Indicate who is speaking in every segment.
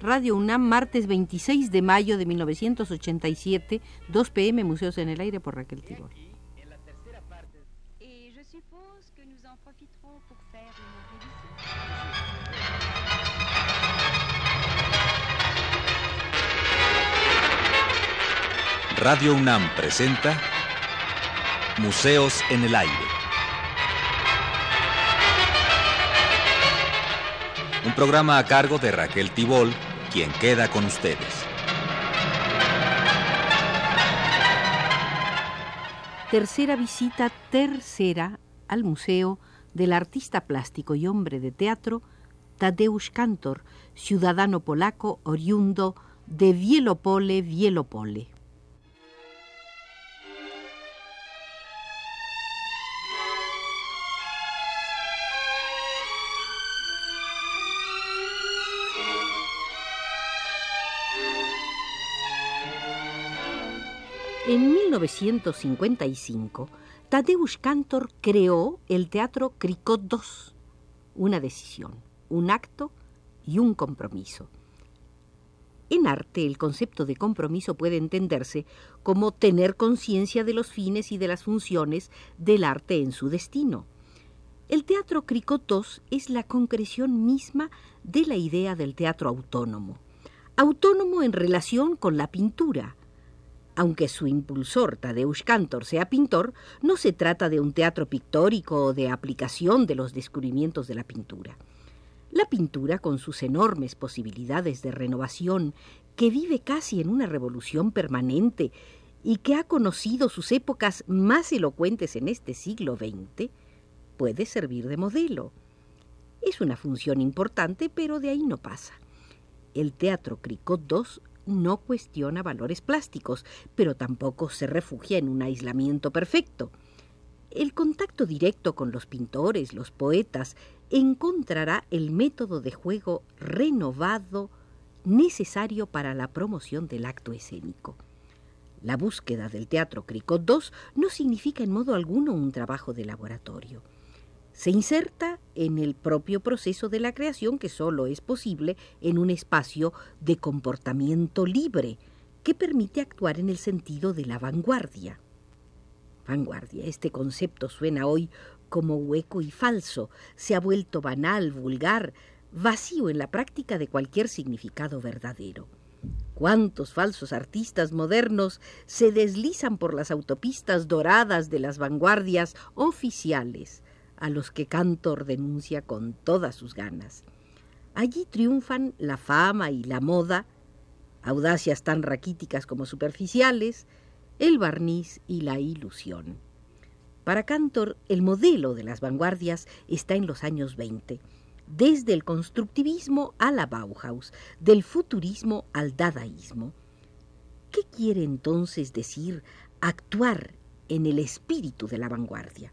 Speaker 1: Radio UNAM, martes 26 de mayo de 1987, 2 pm, Museos en el Aire por Raquel Tibor.
Speaker 2: Radio UNAM presenta Museos en el Aire. Un programa a cargo de Raquel Tibol quien queda con ustedes.
Speaker 1: Tercera visita, tercera, al museo del artista plástico y hombre de teatro Tadeusz Kantor, ciudadano polaco oriundo de Wielopole, Wielopole. En 1955, Tadeusz Kantor creó el teatro Cricot II, una decisión, un acto y un compromiso. En arte, el concepto de compromiso puede entenderse como tener conciencia de los fines y de las funciones del arte en su destino. El teatro Cricot es la concreción misma de la idea del teatro autónomo, autónomo en relación con la pintura, aunque su impulsor, Tadeusz Kantor, sea pintor, no se trata de un teatro pictórico o de aplicación de los descubrimientos de la pintura. La pintura, con sus enormes posibilidades de renovación, que vive casi en una revolución permanente y que ha conocido sus épocas más elocuentes en este siglo XX, puede servir de modelo. Es una función importante, pero de ahí no pasa. El Teatro Cricot II no cuestiona valores plásticos, pero tampoco se refugia en un aislamiento perfecto. El contacto directo con los pintores, los poetas, encontrará el método de juego renovado necesario para la promoción del acto escénico. La búsqueda del teatro Cricot II no significa en modo alguno un trabajo de laboratorio se inserta en el propio proceso de la creación que solo es posible en un espacio de comportamiento libre que permite actuar en el sentido de la vanguardia. Vanguardia, este concepto suena hoy como hueco y falso, se ha vuelto banal, vulgar, vacío en la práctica de cualquier significado verdadero. ¿Cuántos falsos artistas modernos se deslizan por las autopistas doradas de las vanguardias oficiales? A los que Cantor denuncia con todas sus ganas. Allí triunfan la fama y la moda, audacias tan raquíticas como superficiales, el barniz y la ilusión. Para Cantor, el modelo de las vanguardias está en los años 20, desde el constructivismo a la Bauhaus, del futurismo al dadaísmo. ¿Qué quiere entonces decir actuar en el espíritu de la vanguardia?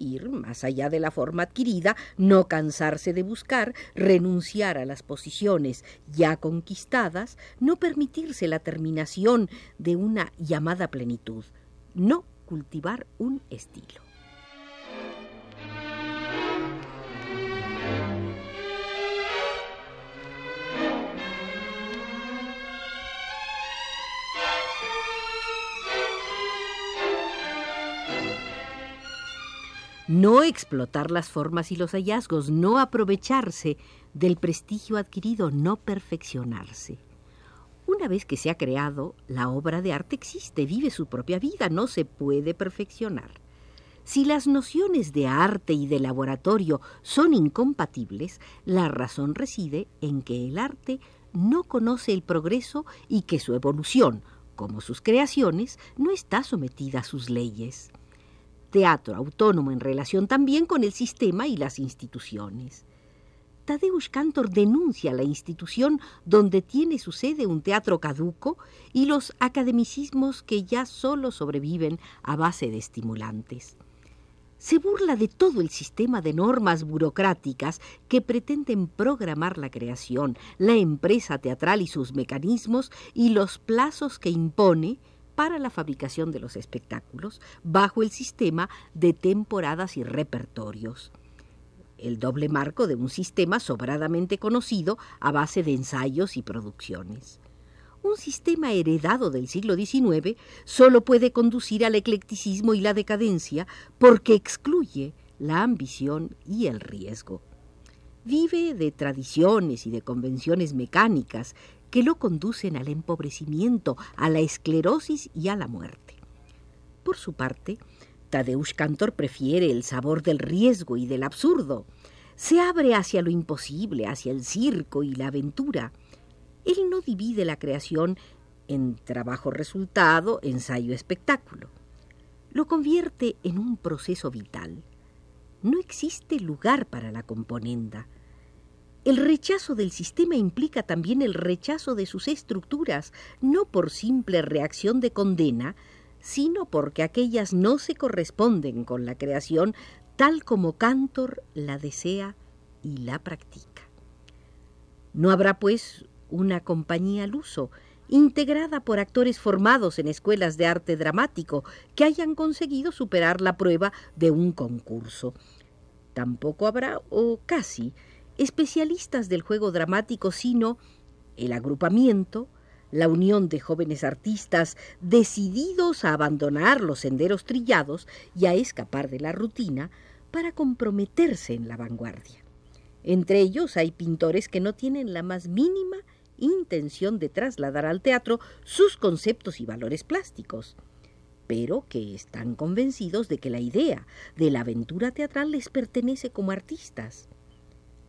Speaker 1: Ir más allá de la forma adquirida, no cansarse de buscar, renunciar a las posiciones ya conquistadas, no permitirse la terminación de una llamada plenitud, no cultivar un estilo. No explotar las formas y los hallazgos, no aprovecharse del prestigio adquirido, no perfeccionarse. Una vez que se ha creado, la obra de arte existe, vive su propia vida, no se puede perfeccionar. Si las nociones de arte y de laboratorio son incompatibles, la razón reside en que el arte no conoce el progreso y que su evolución, como sus creaciones, no está sometida a sus leyes teatro autónomo en relación también con el sistema y las instituciones. Tadeusz Kantor denuncia la institución donde tiene su sede un teatro caduco y los academicismos que ya solo sobreviven a base de estimulantes. Se burla de todo el sistema de normas burocráticas que pretenden programar la creación, la empresa teatral y sus mecanismos y los plazos que impone para la fabricación de los espectáculos bajo el sistema de temporadas y repertorios. el doble marco de un sistema sobradamente conocido a base de ensayos y producciones. Un sistema heredado del siglo XIX solo puede conducir al eclecticismo y la decadencia porque excluye la ambición y el riesgo. Vive de tradiciones y de convenciones mecánicas que lo conducen al empobrecimiento, a la esclerosis y a la muerte. Por su parte, Tadeusz Cantor prefiere el sabor del riesgo y del absurdo. Se abre hacia lo imposible, hacia el circo y la aventura. Él no divide la creación en trabajo-resultado, ensayo-espectáculo. Lo convierte en un proceso vital. No existe lugar para la componenda. El rechazo del sistema implica también el rechazo de sus estructuras, no por simple reacción de condena, sino porque aquellas no se corresponden con la creación tal como Cantor la desea y la practica. No habrá, pues, una compañía al uso, integrada por actores formados en escuelas de arte dramático que hayan conseguido superar la prueba de un concurso. Tampoco habrá, o casi, especialistas del juego dramático, sino el agrupamiento, la unión de jóvenes artistas decididos a abandonar los senderos trillados y a escapar de la rutina para comprometerse en la vanguardia. Entre ellos hay pintores que no tienen la más mínima intención de trasladar al teatro sus conceptos y valores plásticos, pero que están convencidos de que la idea de la aventura teatral les pertenece como artistas.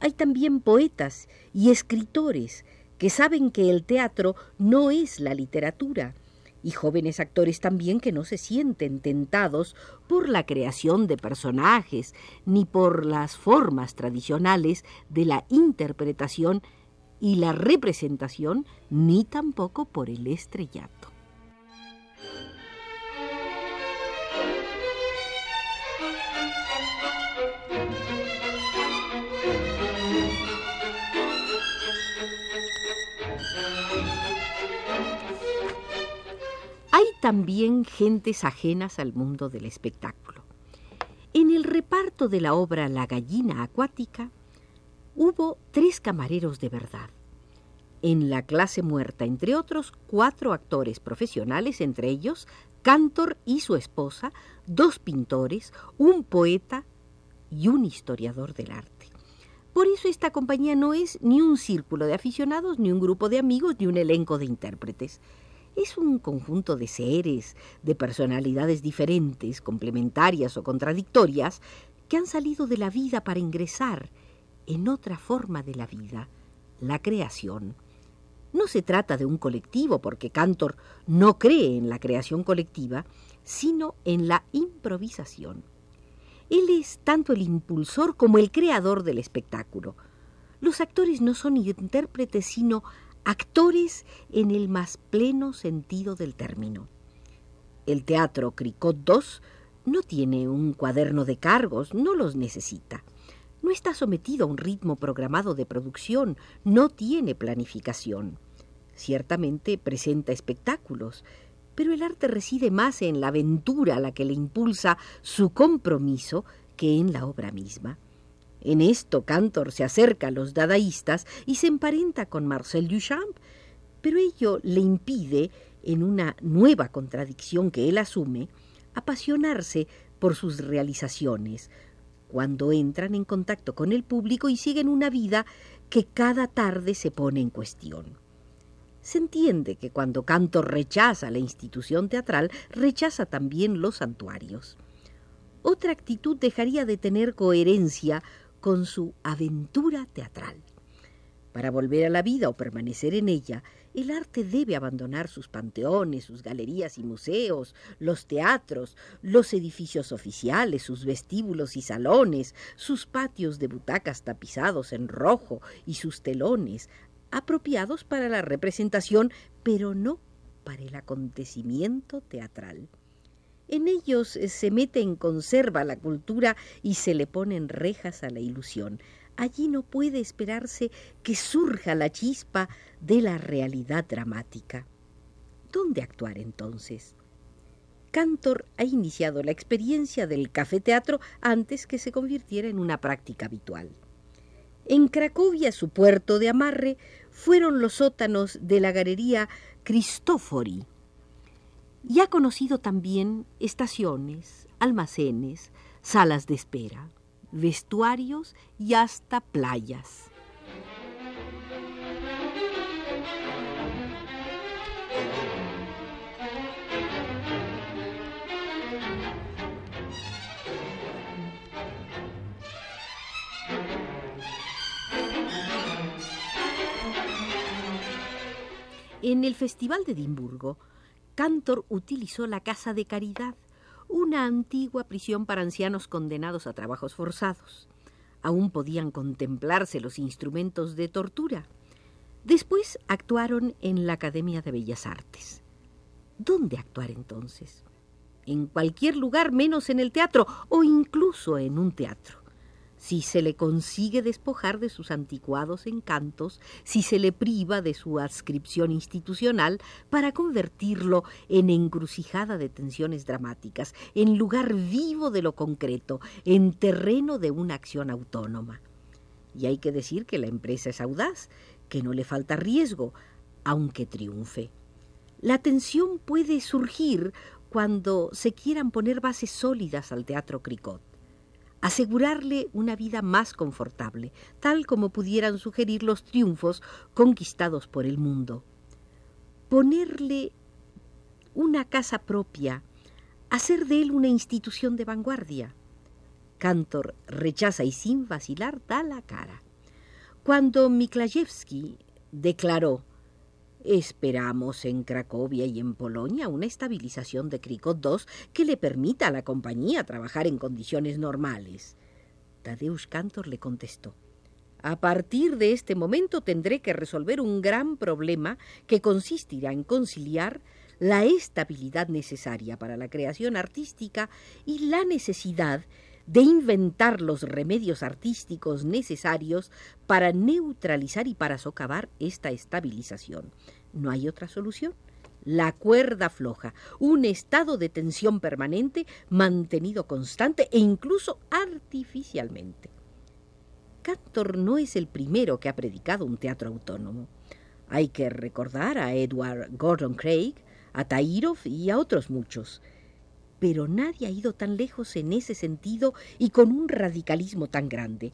Speaker 1: Hay también poetas y escritores que saben que el teatro no es la literatura, y jóvenes actores también que no se sienten tentados por la creación de personajes ni por las formas tradicionales de la interpretación y la representación, ni tampoco por el estrellato. También gentes ajenas al mundo del espectáculo. En el reparto de la obra La gallina acuática hubo tres camareros de verdad. En la clase muerta, entre otros, cuatro actores profesionales, entre ellos Cantor y su esposa, dos pintores, un poeta y un historiador del arte. Por eso esta compañía no es ni un círculo de aficionados, ni un grupo de amigos, ni un elenco de intérpretes es un conjunto de seres, de personalidades diferentes, complementarias o contradictorias, que han salido de la vida para ingresar en otra forma de la vida, la creación. No se trata de un colectivo, porque Cantor no cree en la creación colectiva, sino en la improvisación. Él es tanto el impulsor como el creador del espectáculo. Los actores no son intérpretes, sino actores en el más pleno sentido del término. El teatro Cricot II no tiene un cuaderno de cargos, no los necesita. No está sometido a un ritmo programado de producción, no tiene planificación. Ciertamente presenta espectáculos, pero el arte reside más en la aventura a la que le impulsa su compromiso que en la obra misma. En esto Cantor se acerca a los dadaístas y se emparenta con Marcel Duchamp, pero ello le impide, en una nueva contradicción que él asume, apasionarse por sus realizaciones, cuando entran en contacto con el público y siguen una vida que cada tarde se pone en cuestión. Se entiende que cuando Cantor rechaza la institución teatral, rechaza también los santuarios. Otra actitud dejaría de tener coherencia con su aventura teatral. Para volver a la vida o permanecer en ella, el arte debe abandonar sus panteones, sus galerías y museos, los teatros, los edificios oficiales, sus vestíbulos y salones, sus patios de butacas tapizados en rojo y sus telones, apropiados para la representación, pero no para el acontecimiento teatral. En ellos eh, se mete en conserva la cultura y se le ponen rejas a la ilusión. Allí no puede esperarse que surja la chispa de la realidad dramática. ¿Dónde actuar entonces? Cantor ha iniciado la experiencia del café-teatro antes que se convirtiera en una práctica habitual. En Cracovia, su puerto de amarre, fueron los sótanos de la galería Cristofori. Y ha conocido también estaciones, almacenes, salas de espera, vestuarios y hasta playas. En el Festival de Edimburgo, Cantor utilizó la Casa de Caridad, una antigua prisión para ancianos condenados a trabajos forzados. Aún podían contemplarse los instrumentos de tortura. Después actuaron en la Academia de Bellas Artes. ¿Dónde actuar entonces? En cualquier lugar menos en el teatro o incluso en un teatro si se le consigue despojar de sus anticuados encantos, si se le priva de su adscripción institucional para convertirlo en encrucijada de tensiones dramáticas, en lugar vivo de lo concreto, en terreno de una acción autónoma. Y hay que decir que la empresa es audaz, que no le falta riesgo, aunque triunfe. La tensión puede surgir cuando se quieran poner bases sólidas al teatro Cricot asegurarle una vida más confortable, tal como pudieran sugerir los triunfos conquistados por el mundo. Ponerle una casa propia, hacer de él una institución de vanguardia. Cantor rechaza y sin vacilar da la cara. Cuando Miklayevsky declaró Esperamos en Cracovia y en Polonia una estabilización de Cricot II que le permita a la compañía trabajar en condiciones normales. Tadeusz Cantor le contestó. A partir de este momento tendré que resolver un gran problema que consistirá en conciliar la estabilidad necesaria para la creación artística y la necesidad de inventar los remedios artísticos necesarios para neutralizar y para socavar esta estabilización. No hay otra solución. La cuerda floja, un estado de tensión permanente mantenido constante e incluso artificialmente. Cantor no es el primero que ha predicado un teatro autónomo. Hay que recordar a Edward Gordon Craig, a Tairov y a otros muchos pero nadie ha ido tan lejos en ese sentido y con un radicalismo tan grande.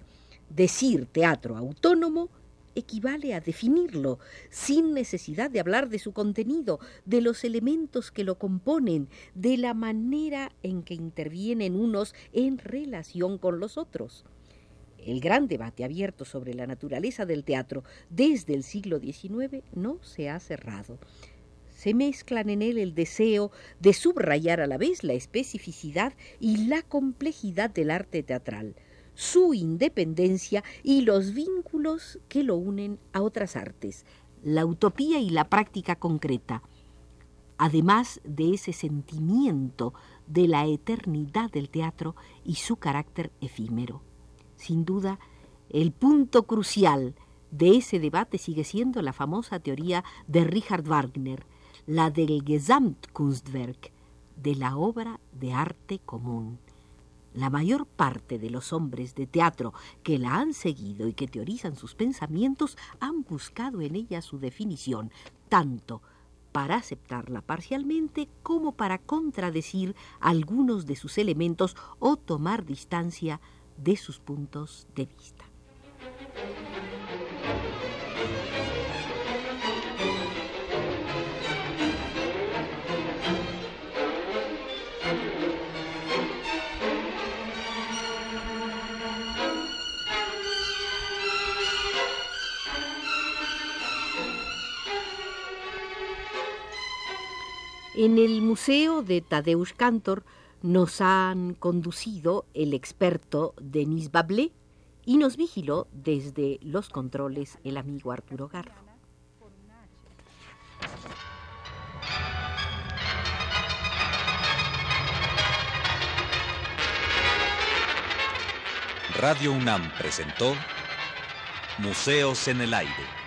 Speaker 1: Decir teatro autónomo equivale a definirlo, sin necesidad de hablar de su contenido, de los elementos que lo componen, de la manera en que intervienen unos en relación con los otros. El gran debate abierto sobre la naturaleza del teatro desde el siglo XIX no se ha cerrado se mezclan en él el deseo de subrayar a la vez la especificidad y la complejidad del arte teatral, su independencia y los vínculos que lo unen a otras artes, la utopía y la práctica concreta, además de ese sentimiento de la eternidad del teatro y su carácter efímero. Sin duda, el punto crucial de ese debate sigue siendo la famosa teoría de Richard Wagner, la del Gesamtkunstwerk, de la obra de arte común. La mayor parte de los hombres de teatro que la han seguido y que teorizan sus pensamientos han buscado en ella su definición, tanto para aceptarla parcialmente como para contradecir algunos de sus elementos o tomar distancia de sus puntos de vista. En el Museo de Tadeusz Cantor nos han conducido el experto Denis Bablé y nos vigiló desde los controles el amigo Arturo Garro.
Speaker 2: Radio UNAM presentó Museos en el Aire.